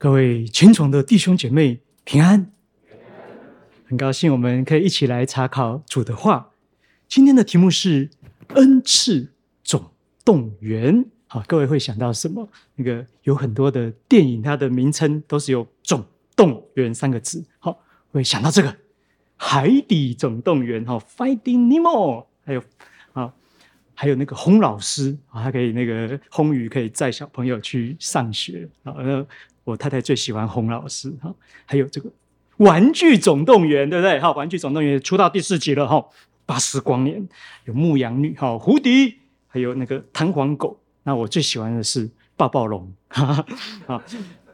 各位虔诚的弟兄姐妹平安，很高兴我们可以一起来查考主的话。今天的题目是恩赐总动员。好，各位会想到什么？那个有很多的电影，它的名称都是有“总动员”三个字。好，会想到这个《海底总动员》哈，《Finding Nemo》，还有啊，还有那个洪老师啊，他可以那个洪宇可以载小朋友去上学啊，我太太最喜欢洪老师哈，还有这个《玩具总动员》，对不对？哈，《玩具总动员》出到第四集了哈，巴斯光年有牧羊女哈，胡迪，还有那个弹簧狗。那我最喜欢的是暴暴龙，哈哈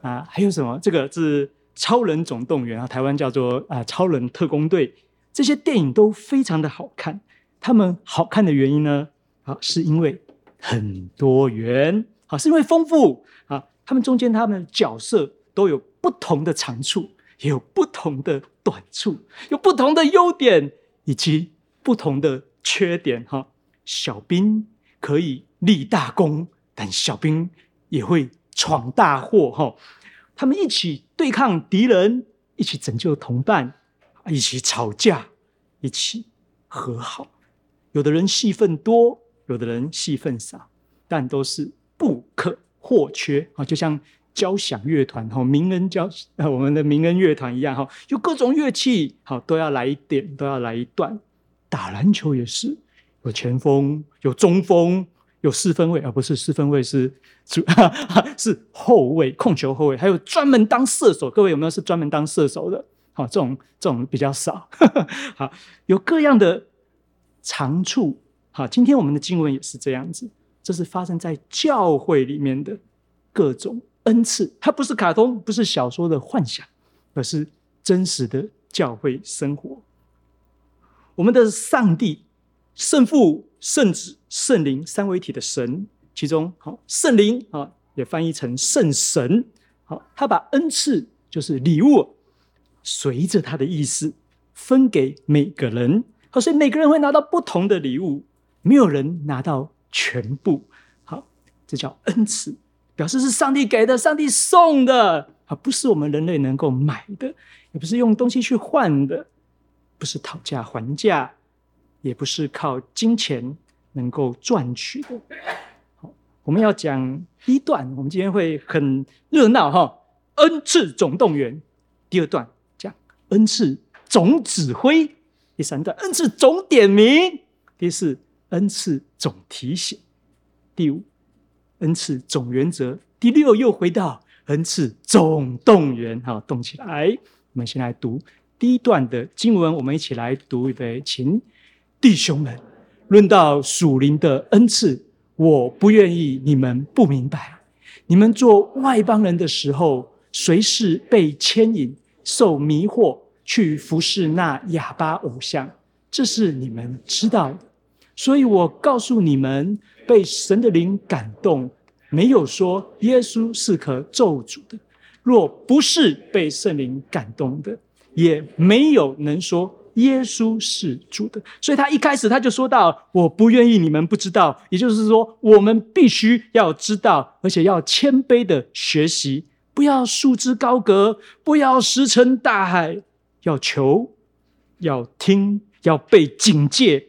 啊，还有什么？这个是《超人总动员》啊，台湾叫做啊《超人特工队》。这些电影都非常的好看。他们好看的原因呢？啊，是因为很多元，啊，是因为丰富啊。他们中间，他们的角色都有不同的长处，也有不同的短处，有不同的优点以及不同的缺点。哈，小兵可以立大功，但小兵也会闯大祸。哈，他们一起对抗敌人，一起拯救同伴，一起吵架，一起和好。有的人戏份多，有的人戏份少，但都是不可或缺啊，就像交响乐团哈，明恩交呃，我们的明恩乐团一样哈，有各种乐器，好都要来一点，都要来一段。打篮球也是，有前锋，有中锋，有四分卫，而不是四分卫是主，是后卫，控球后卫，还有专门当射手。各位有没有是专门当射手的？好，这种这种比较少。好，有各样的长处。好，今天我们的经文也是这样子。这是发生在教会里面的各种恩赐，它不是卡通，不是小说的幻想，而是真实的教会生活。我们的上帝、圣父、圣子、圣灵三位一体的神，其中好圣灵啊，也翻译成圣神。好，他把恩赐就是礼物，随着他的意思分给每个人。好，所以每个人会拿到不同的礼物，没有人拿到。全部好，这叫恩赐，表示是上帝给的，上帝送的啊，不是我们人类能够买的，也不是用东西去换的，不是讨价还价，也不是靠金钱能够赚取的。好，我们要讲一段，我们今天会很热闹哈。恩赐总动员，第二段讲恩赐总指挥，第三段恩赐总点名，第四。恩赐总提醒，第五，恩赐总原则，第六又回到恩赐总动员，好，动起来。我们先来读第一段的经文，我们一起来读一遍，请弟兄们，论到属灵的恩赐，我不愿意你们不明白。你们做外邦人的时候，随时被牵引、受迷惑，去服侍那哑巴偶像，这是你们知道的。所以我告诉你们，被神的灵感动，没有说耶稣是可咒诅的；若不是被圣灵感动的，也没有能说耶稣是主的。所以他一开始他就说到：“我不愿意你们不知道。”也就是说，我们必须要知道，而且要谦卑的学习，不要束之高阁，不要石沉大海，要求，要听，要被警戒。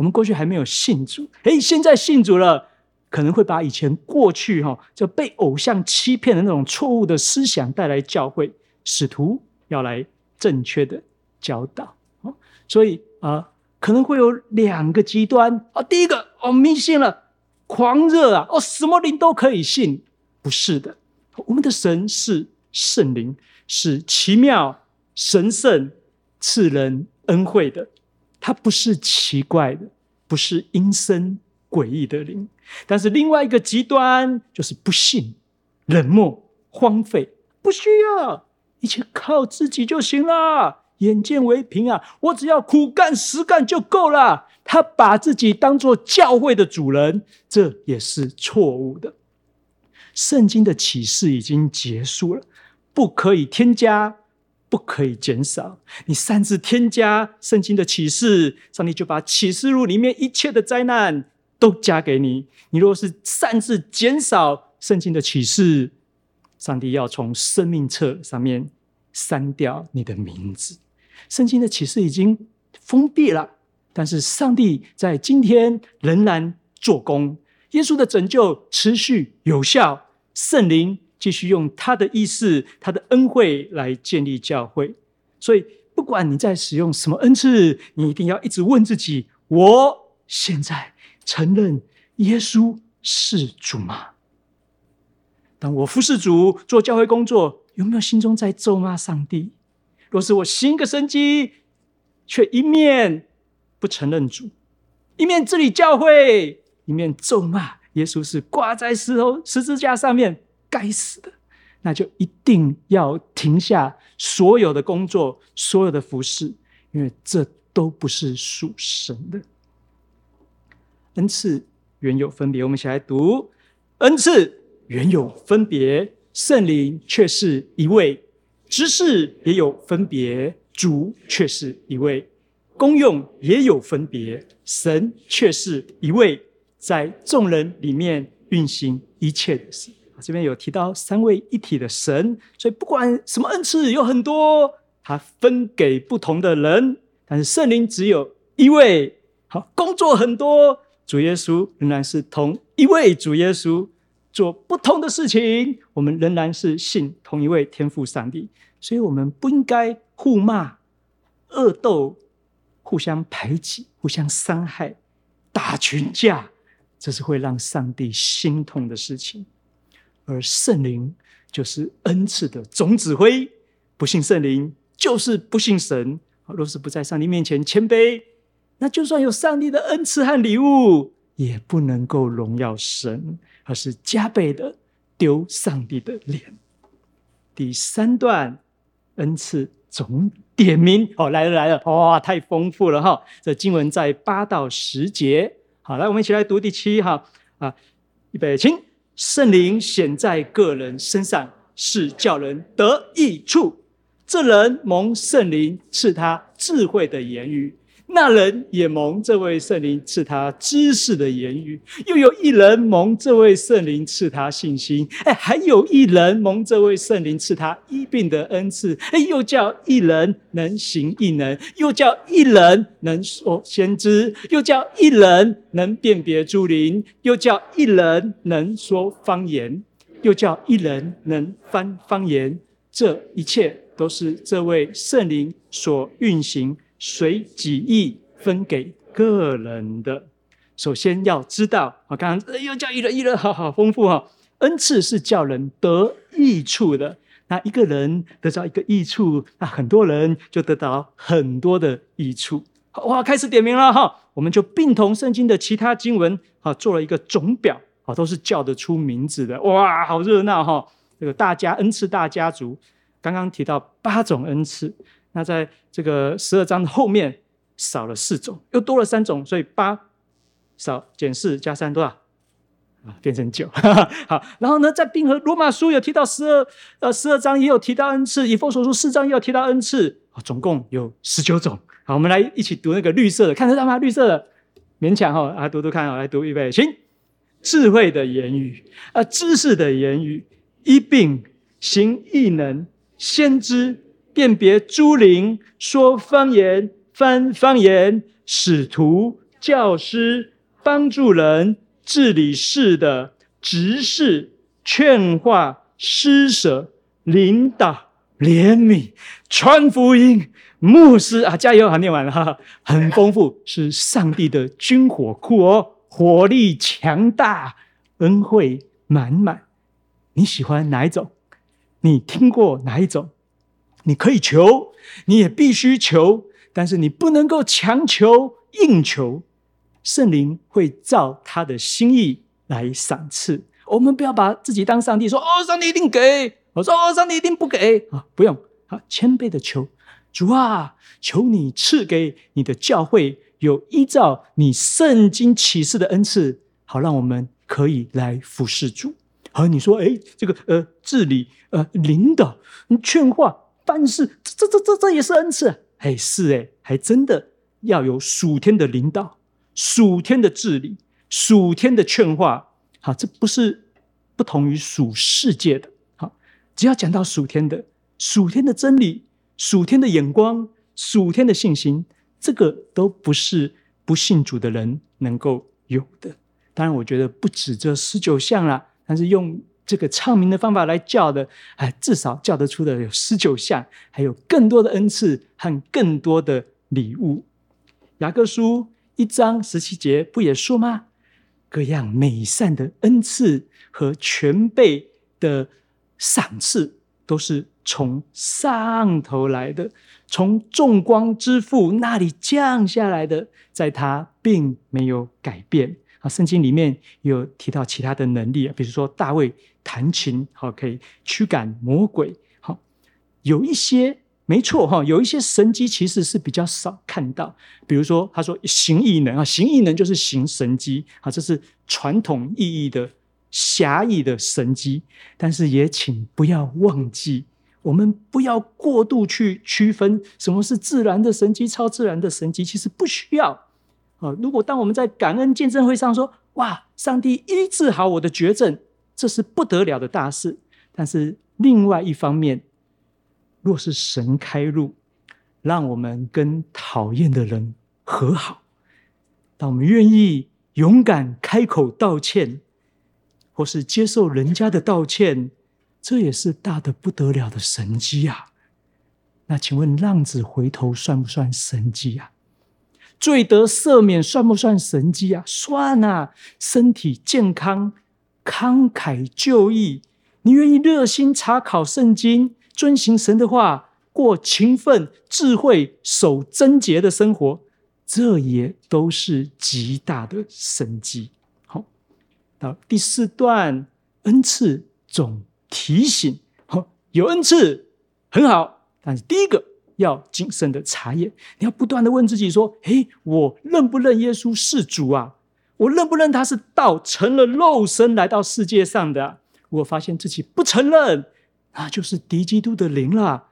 我们过去还没有信主，诶，现在信主了，可能会把以前过去哈就被偶像欺骗的那种错误的思想带来教会，使徒要来正确的教导，哦所以啊，可能会有两个极端。啊，第一个哦迷信了，狂热啊，哦什么灵都可以信，不是的，我们的神是圣灵，是奇妙神圣赐人恩惠的。它不是奇怪的，不是阴森诡异的灵，但是另外一个极端就是不信、冷漠、荒废，不需要，一切靠自己就行了，眼见为凭啊！我只要苦干实干就够了。他把自己当做教会的主人，这也是错误的。圣经的启示已经结束了，不可以添加。不可以减少，你擅自添加圣经的启示，上帝就把启示录里面一切的灾难都加给你。你若是擅自减少圣经的启示，上帝要从生命册上面删掉你的名字。圣经的启示已经封闭了，但是上帝在今天仍然做工。耶稣的拯救持续有效，圣灵继续用他的意思、他的恩惠来建立教会。所以，不管你在使用什么恩赐，你一定要一直问自己：我现在承认耶稣是主吗？当我服侍主、做教会工作，有没有心中在咒骂上帝？若是我行个生机，却一面不承认主，一面治理教会，一面咒骂耶稣是挂在石头十字架上面该死的，那就一定要停下所有的工作、所有的服侍，因为这都不是属神的。恩赐原有分别，我们一起来读恩赐。原有分别，圣灵却是一位；职事也有分别，主却是一位；功用也有分别，神却是一位，在众人里面运行一切的事。这边有提到三位一体的神，所以不管什么恩赐有很多，他分给不同的人，但是圣灵只有一位。好，工作很多，主耶稣仍然是同一位主耶稣。做不同的事情，我们仍然是信同一位天父上帝，所以我们不应该互骂、恶斗、互相排挤、互相伤害、打群架，这是会让上帝心痛的事情。而圣灵就是恩赐的总指挥，不信圣灵就是不信神。若是不在上帝面前谦卑，那就算有上帝的恩赐和礼物，也不能够荣耀神。而是加倍的丢上帝的脸。第三段恩赐总点名哦，来了来了，哇，太丰富了哈！这经文在八到十节。好，来我们一起来读第七哈啊，预备，请圣灵显在个人身上，是叫人得益处。这人蒙圣灵赐他智慧的言语。那人也蒙这位圣灵赐他知识的言语，又有一人蒙这位圣灵赐他信心，哎，还有一人蒙这位圣灵赐他医病的恩赐，哎，又叫一人能行异能，又叫一人能说先知，又叫一人能辨别诸灵，又叫一人能说方言，又叫一人能翻方言。这一切都是这位圣灵所运行。随己意分给个人的。首先要知道，我刚刚又叫一人一人，好好丰富哈。恩赐是叫人得益处的。那一个人得到一个益处，那很多人就得到很多的益处。好，哇，开始点名了哈。我们就并同圣经的其他经文，好，做了一个总表，啊，都是叫得出名字的。哇，好热闹哈。这个大家恩赐大家族，刚刚提到八种恩赐。那在这个十二章的后面少了四种，又多了三种，所以八少减四加三多少啊？变成九。好，然后呢，在并和罗马书有提到十二，呃，十二章也有提到恩赐，以弗所书四章也有提到恩赐，总共有十九种。好，我们来一起读那个绿色的，看得到吗？绿色的，勉强哈，来读读看，好，来读预备，请智慧的言语，啊，知识的言语，医病行异能，先知。辨别诸灵，说方言，翻方言，使徒、教师，帮助人，治理事的执事，劝化，施舍，领导，怜悯，传福音，牧师啊，加油啊！念完了哈，很丰富，是上帝的军火库哦，火力强大，恩惠满满。你喜欢哪一种？你听过哪一种？你可以求，你也必须求，但是你不能够强求、硬求。圣灵会照他的心意来赏赐。我们不要把自己当上帝，说：“哦，上帝一定给。”我说：“哦，上帝一定不给。”啊，不用，啊，谦卑的求主啊，求你赐给你的教会有依照你圣经启示的恩赐，好让我们可以来服侍主。好，你说，诶，这个呃，治理呃，领导，劝化。但是这这这这也是恩赐，哎，是哎，还真的要有属天的领导、属天的治理、属天的劝化，好，这不是不同于属世界的。好，只要讲到属天的、属天的真理、属天的眼光、属天的信心，这个都不是不信主的人能够有的。当然，我觉得不止这十九项啦，但是用这个唱名的方法来叫的，哎，至少叫得出的有十九项，还有更多的恩赐和更多的礼物。雅各书一章十七节不也说吗？各样美善的恩赐和全备的赏赐，都是从上头来的，从众光之父那里降下来的，在他并没有改变。啊，圣经里面有提到其他的能力，比如说大卫弹琴，好，可以驱赶魔鬼。好，有一些没错哈，有一些神迹其实是比较少看到。比如说，他说行异能啊，行异能就是行神迹啊，这是传统意义的狭义的神迹。但是也请不要忘记，我们不要过度去区分什么是自然的神迹、超自然的神迹，其实不需要。啊！如果当我们在感恩见证会上说：“哇，上帝医治好我的绝症，这是不得了的大事。”但是另外一方面，若是神开路，让我们跟讨厌的人和好，当我们愿意勇敢开口道歉，或是接受人家的道歉，这也是大得不得了的神迹啊！那请问，浪子回头算不算神迹啊？罪得赦免算不算神迹啊？算啊！身体健康、慷慨就义，你愿意热心查考圣经，遵行神的话，过勤奋、智慧、守贞洁的生活，这也都是极大的神迹。好，到第四段，恩赐总提醒：好，有恩赐很好，但是第一个。要谨慎的查验，你要不断的问自己说：“诶，我认不认耶稣是主啊？我认不认他是道成了肉身来到世界上的？如果发现自己不承认，那就是敌基督的灵了。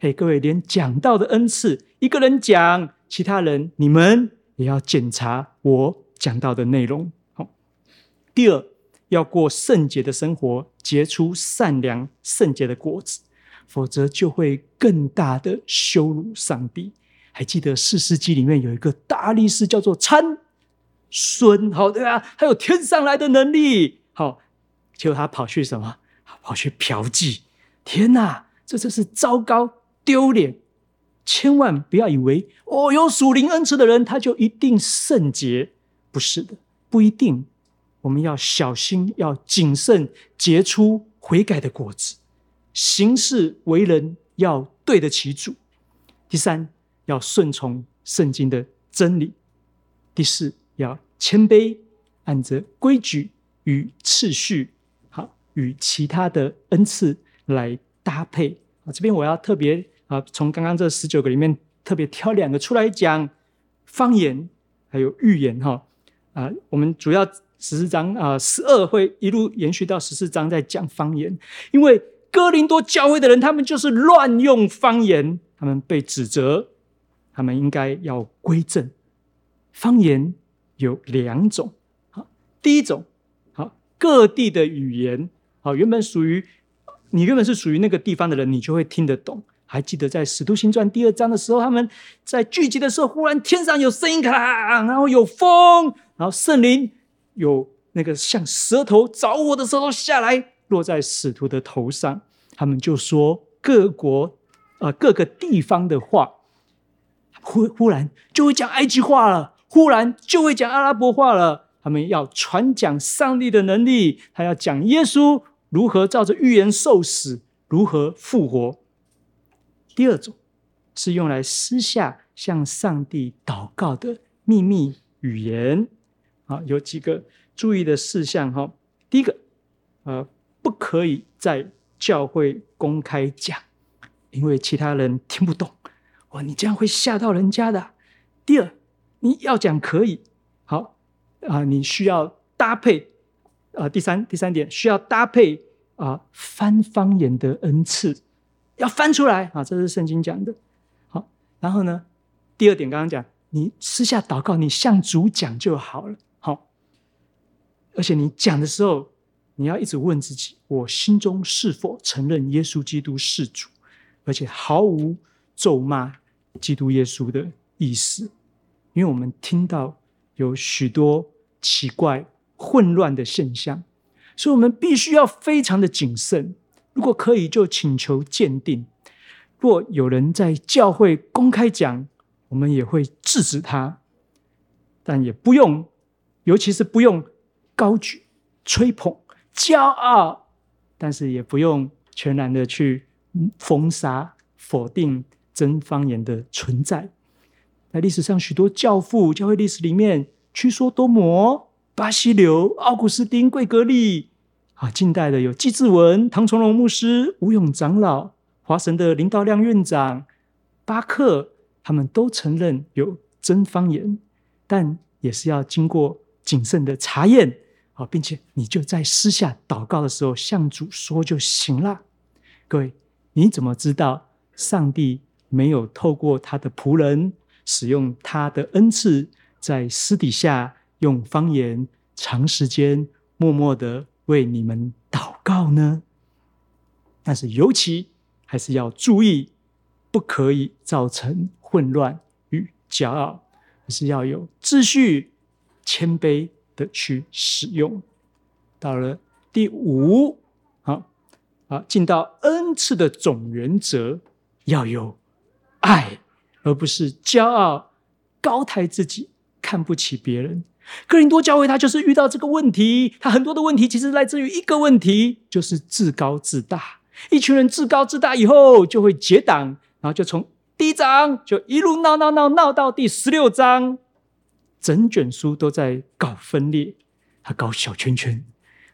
诶，各位，连讲道的恩赐，一个人讲，其他人你们也要检查我讲道的内容。好，第二，要过圣洁的生活，结出善良圣洁的果子。”否则就会更大的羞辱上帝。还记得四世纪里面有一个大力士叫做参孙，好对吧？他有天上来的能力，好，结果他跑去什么？跑去嫖妓。天哪，这真是糟糕丢脸！千万不要以为哦，有属灵恩赐的人他就一定圣洁，不是的，不一定。我们要小心，要谨慎，结出悔改的果子。行事为人要对得起主。第三，要顺从圣经的真理。第四，要谦卑，按着规矩与次序，好，与其他的恩赐来搭配。啊，这边我要特别啊，从刚刚这十九个里面特别挑两个出来讲，方言还有预言哈。啊，我们主要十四章啊，十二会一路延续到十四章，在讲方言，因为。哥林多教会的人，他们就是乱用方言，他们被指责，他们应该要归正。方言有两种，好，第一种，好，各地的语言，好，原本属于你原本是属于那个地方的人，你就会听得懂。还记得在《使徒行传》第二章的时候，他们在聚集的时候，忽然天上有声音，咔，然后有风，然后圣灵有那个像舌头着火的舌头下来。落在使徒的头上，他们就说各国啊、呃、各个地方的话，忽忽然就会讲埃及话了，忽然就会讲阿拉伯话了。他们要传讲上帝的能力，还要讲耶稣如何照着预言受死，如何复活。第二种是用来私下向上帝祷告的秘密语言。啊，有几个注意的事项哈。第一个，呃。不可以在教会公开讲，因为其他人听不懂。哇，你这样会吓到人家的。第二，你要讲可以，好啊，你需要搭配啊。第三，第三点需要搭配啊，翻方言的恩赐要翻出来啊，这是圣经讲的。好，然后呢，第二点刚刚讲，你私下祷告，你向主讲就好了。好，而且你讲的时候。你要一直问自己：我心中是否承认耶稣基督是主，而且毫无咒骂基督耶稣的意思？因为我们听到有许多奇怪、混乱的现象，所以我们必须要非常的谨慎。如果可以，就请求鉴定。若有人在教会公开讲，我们也会制止他，但也不用，尤其是不用高举、吹捧。骄傲，但是也不用全然的去封杀、否定真方言的存在。在历史上，许多教父，教会历史里面，屈梭多摩、巴西流、奥古斯丁、贵格利，啊，近代的有纪志文、唐从荣牧师、吴勇长老、华神的林道亮院长、巴克，他们都承认有真方言，但也是要经过谨慎的查验。好，并且你就在私下祷告的时候向主说就行了。各位，你怎么知道上帝没有透过他的仆人使用他的恩赐，在私底下用方言长时间默默的为你们祷告呢？但是尤其还是要注意，不可以造成混乱与骄傲，而是要有秩序、谦卑。的去使用，到了第五，好，啊，进到恩赐的总原则，要有爱，而不是骄傲、高抬自己、看不起别人。哥林多教会他就是遇到这个问题，他很多的问题其实来自于一个问题，就是自高自大。一群人自高自大以后，就会结党，然后就从第一章就一路闹闹闹闹到第十六章。整卷书都在搞分裂，他搞小圈圈，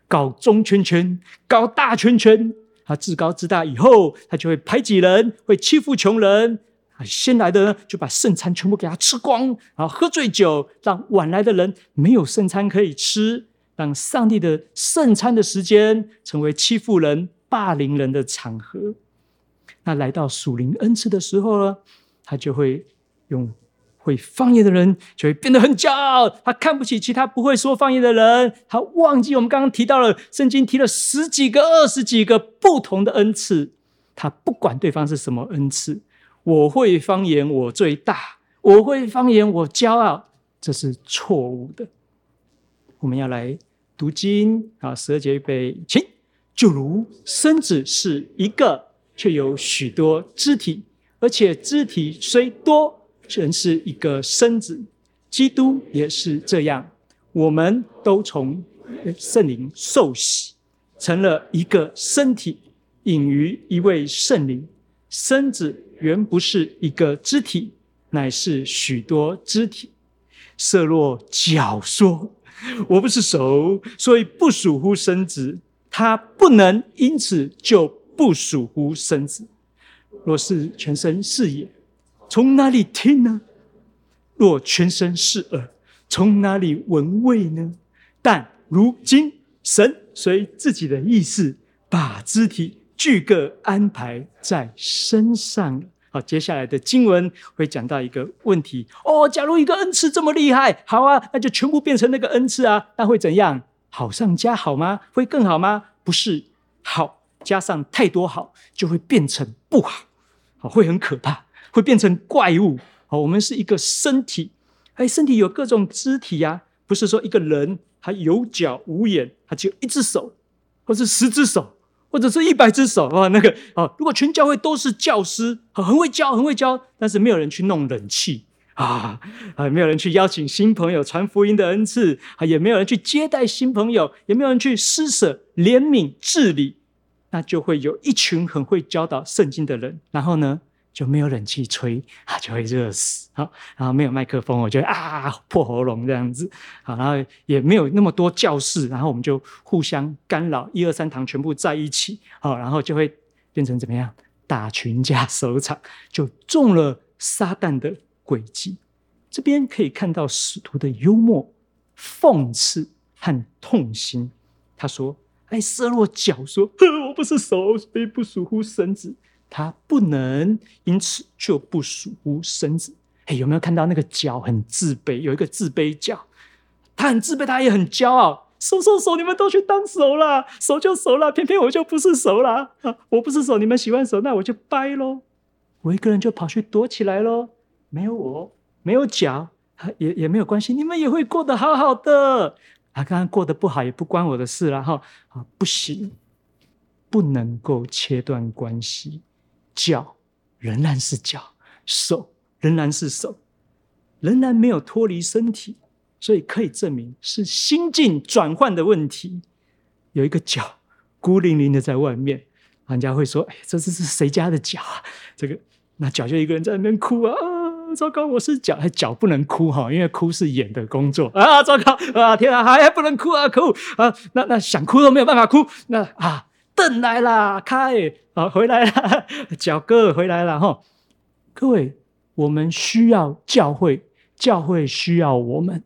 搞中圈圈，搞大圈圈。他自高自大以后，他就会排挤人，会欺负穷人。啊先来的呢，就把圣餐全部给他吃光，然后喝醉酒，让晚来的人没有圣餐可以吃，让上帝的圣餐的时间成为欺负人、霸凌人的场合。那来到属灵恩赐的时候呢，他就会用。会方言的人就会变得很骄傲，他看不起其他不会说方言的人，他忘记我们刚刚提到了圣经提了十几个、二十几个不同的恩赐，他不管对方是什么恩赐，我会方言我最大，我会方言我骄傲，这是错误的。我们要来读经啊，十二节预备，请。就如身子是一个，却有许多肢体，而且肢体虽多。全是一个身子，基督也是这样。我们都从圣灵受洗，成了一个身体，隐于一位圣灵。身子原不是一个肢体，乃是许多肢体。色若脚说：“我不是手，所以不属乎身子。”他不能因此就不属乎身子。若是全身是眼。从哪里听呢？若全身是耳，从哪里闻味呢？但如今神随自己的意思，把肢体俱各安排在身上了。好，接下来的经文会讲到一个问题哦。假如一个恩赐这么厉害，好啊，那就全部变成那个恩赐啊，那会怎样？好上加好吗？会更好吗？不是，好加上太多好，就会变成不好，好，会很可怕。会变成怪物。好，我们是一个身体，哎，身体有各种肢体呀，不是说一个人他有脚无眼，他只有一只手，或是十只手，或者是一百只手啊。那个啊，如果全教会都是教师，很会教，很会教，但是没有人去弄冷气啊，啊，没有人去邀请新朋友传福音的恩赐，啊，也没有人去接待新朋友，也没有人去施舍、怜悯、治理，那就会有一群很会教导圣经的人，然后呢？就没有冷气吹啊，就会热死。好，然后没有麦克风，我就啊破喉咙这样子。好，然后也没有那么多教室，然后我们就互相干扰，一二三堂全部在一起。好，然后就会变成怎么样？打群架收场，就中了撒旦的诡计。这边可以看到使徒的幽默、讽刺和痛心。他说：“哎，色落脚说，我不是手，所以不属乎身子。”他不能因此就不属乎身子。哎，有没有看到那个脚很自卑？有一个自卑脚，他很自卑，他也很骄傲，手手手，你们都去当手啦，手就手啦，偏偏我就不是手啦。我不是手，你们喜欢手，那我就掰喽。我一个人就跑去躲起来喽，没有我，没有脚，也也没有关系，你们也会过得好好的。啊，刚刚过得不好也不关我的事啦，哈，啊，不行，不能够切断关系，脚仍然是脚，手仍然是手，仍然没有脱离身体。所以可以证明是心境转换的问题。有一个脚孤零零的在外面，人家会说：“哎，这是是谁家的脚啊？”这个那脚就一个人在那边哭啊！糟糕，我是脚，还脚不能哭哈，因为哭是眼的工作啊！糟糕啊！天啊，还还不能哭啊！哭啊！那那想哭都没有办法哭。那啊，邓来啦，开啊，回来了，脚哥回来了哈！各位，我们需要教会，教会需要我们。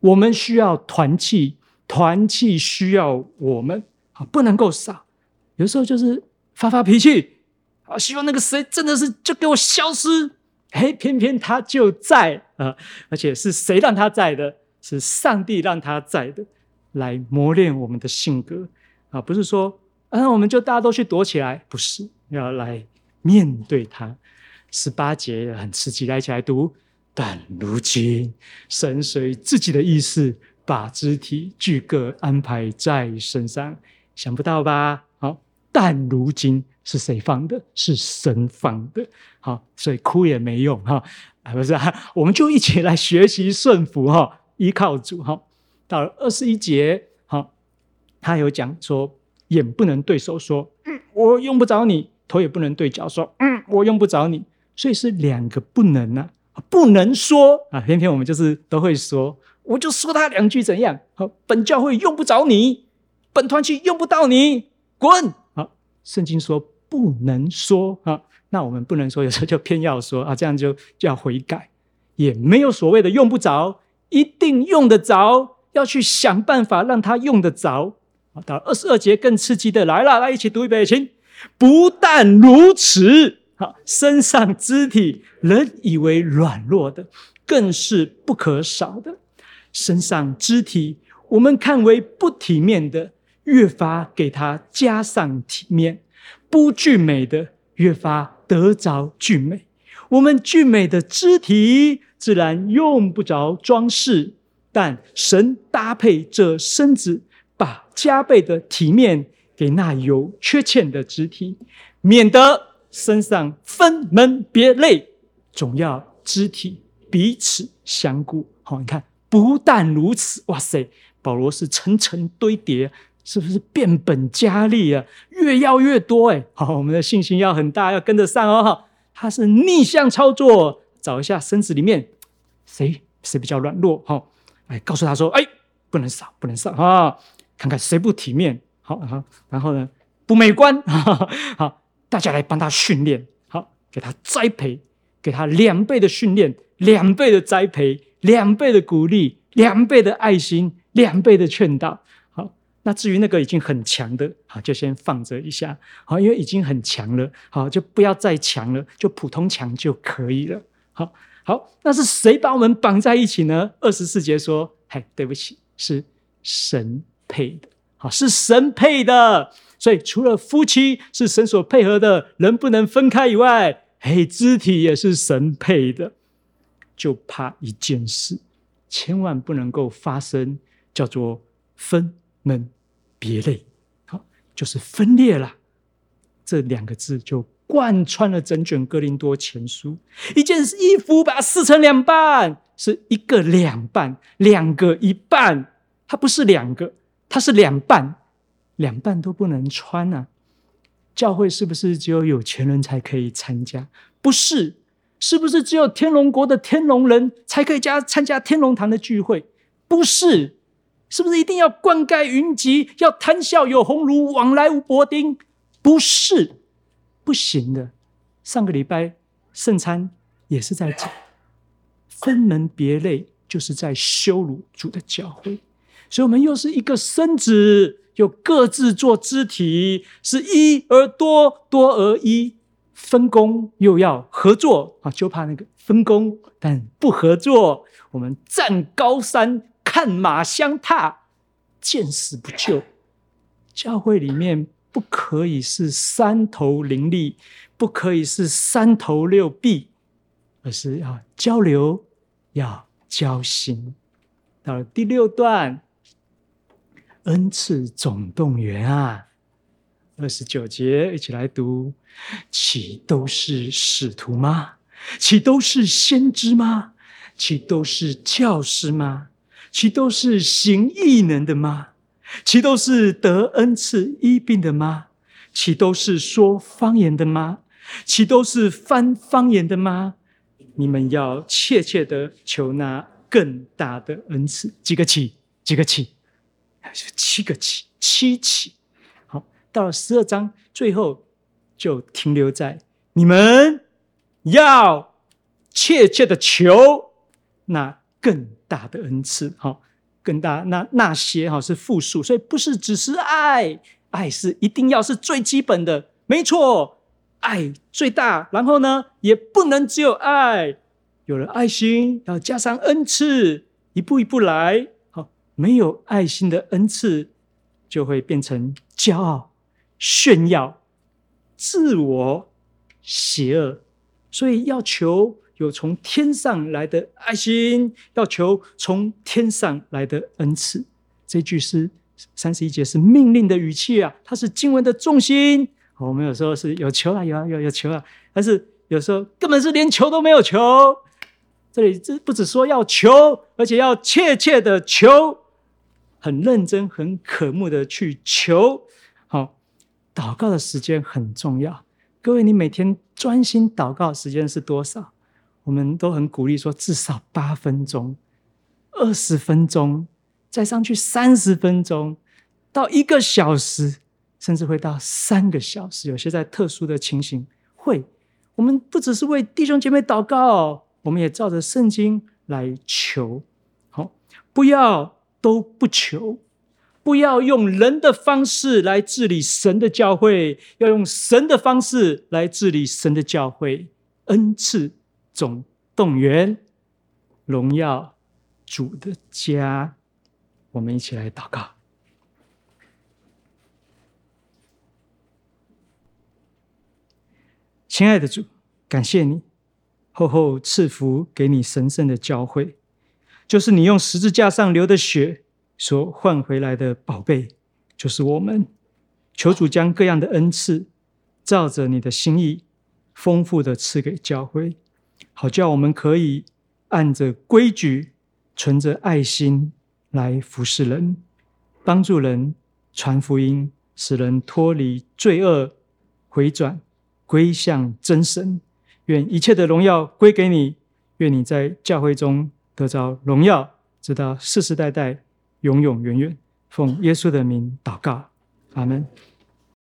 我们需要团契，团契需要我们啊，不能够少。有时候就是发发脾气啊，希望那个谁真的是就给我消失。哎，偏偏他就在啊，而且是谁让他在的？是上帝让他在的，来磨练我们的性格啊，不是说啊，我们就大家都去躲起来，不是要来面对他。十八节很刺激，来一起来读。但如今，神随自己的意思，把肢体俱各安排在身上，想不到吧？好，但如今是谁放的？是神放的。好，所以哭也没用哈，啊，不是啊，我们就一起来学习顺服哈，依靠主哈。到了二十一节，好，他有讲说，眼不能对手说，嗯，我用不着你；头也不能对脚说，嗯，我用不着你。所以是两个不能啊。不能说啊，偏偏我们就是都会说，我就说他两句怎样？好，本教会用不着你，本团契用不到你，滚！好，圣经说不能说啊，那我们不能说，有时候就偏要说啊，这样就就要悔改，也没有所谓的用不着，一定用得着，要去想办法让他用得着。到二十二节更刺激的来了，来一起读一遍，请。不但如此。好，身上肢体人以为软弱的，更是不可少的。身上肢体我们看为不体面的，越发给它加上体面；不俊美的，越发得着俊美。我们俊美的肢体自然用不着装饰，但神搭配这身子，把加倍的体面给那有缺陷的肢体，免得。身上分门别类，总要肢体彼此相顾。好，你看，不但如此，哇塞，保罗是层层堆叠，是不是变本加厉啊？越要越多，哎，好，我们的信心要很大，要跟得上哦。他是逆向操作，找一下身子里面谁谁比较软弱，哈，哎，告诉他说，哎，不能少，不能少啊，看看谁不体面，好，好，然后呢，不美观，好。大家来帮他训练，好，给他栽培，给他两倍的训练，两倍的栽培，两倍的鼓励，两倍的爱心，两倍的劝导。好，那至于那个已经很强的，好，就先放着一下，好，因为已经很强了，好，就不要再强了，就普通强就可以了。好，好，那是谁把我们绑在一起呢？二十四节说，嘿，对不起，是神配的，好，是神配的。所以，除了夫妻是神所配合的，人不能分开以外，嘿，肢体也是神配的。就怕一件事，千万不能够发生，叫做分门别类，好，就是分裂了。这两个字就贯穿了整卷哥林多前书。一件衣服把它撕成两半，是一个两半，两个一半，它不是两个，它是两半。两半都不能穿啊！教会是不是只有有钱人才可以参加？不是，是不是只有天龙国的天龙人才可以加参加天龙堂的聚会？不是，是不是一定要冠盖云集，要谈笑有鸿儒，往来无薄丁？不是，不行的。上个礼拜圣餐也是在讲分门别类，就是在羞辱主的教会。所以，我们又是一个身子。又各自做肢体，是一而多，多而一，分工又要合作啊！就怕那个分工但不合作，我们站高山看马相踏，见死不救。教会里面不可以是三头伶俐，不可以是三头六臂，而是要交流，要交心。到了第六段，恩赐总动员啊，二十九节，一起来读：岂都是使徒吗？岂都是先知吗？岂都是教师吗？岂都是行异能的吗？岂都是得恩赐医病的吗？岂都是说方言的吗？岂都是翻方言的吗？你们要切切的求那更大的恩赐。几个岂？几个岂？七个岂？七起？好，到了十二章最后，就停留在你们要切切的求那更大的恩赐。好。更大，那那些哈是复数，所以不是只是爱，爱是一定要是最基本的，没错，爱最大。然后呢，也不能只有爱，有了爱心，要加上恩赐，一步一步来。没有爱心的恩赐，就会变成骄傲、炫耀、自我、邪恶，所以要求。有从天上来的爱心，要求从天上来的恩赐。这句是三十一节，是命令的语气啊，它是经文的重心。我们有时候是有求啊，有啊，有有求啊，但是有时候根本是连求都没有求。这里这不只说要求，而且要切切的求，很认真、很渴慕的去求。好，祷告的时间很重要。各位，你每天专心祷告时间是多少？我们都很鼓励说，至少八分钟、二十分钟，再上去三十分钟，到一个小时，甚至会到三个小时。有些在特殊的情形会，我们不只是为弟兄姐妹祷告，我们也照着圣经来求。好，不要都不求，不要用人的方式来治理神的教会，要用神的方式来治理神的教会，恩赐。总动员，荣耀主的家，我们一起来祷告。亲爱的主，感谢你厚厚赐福给你神圣的教会，就是你用十字架上流的血所换回来的宝贝，就是我们。求主将各样的恩赐，照着你的心意，丰富的赐给教会。好叫我们可以按着规矩，存着爱心来服侍人，帮助人传福音，使人脱离罪恶，回转归向真神。愿一切的荣耀归给你，愿你在教会中得着荣耀，直到世世代代，永永远远。奉耶稣的名祷告，阿门。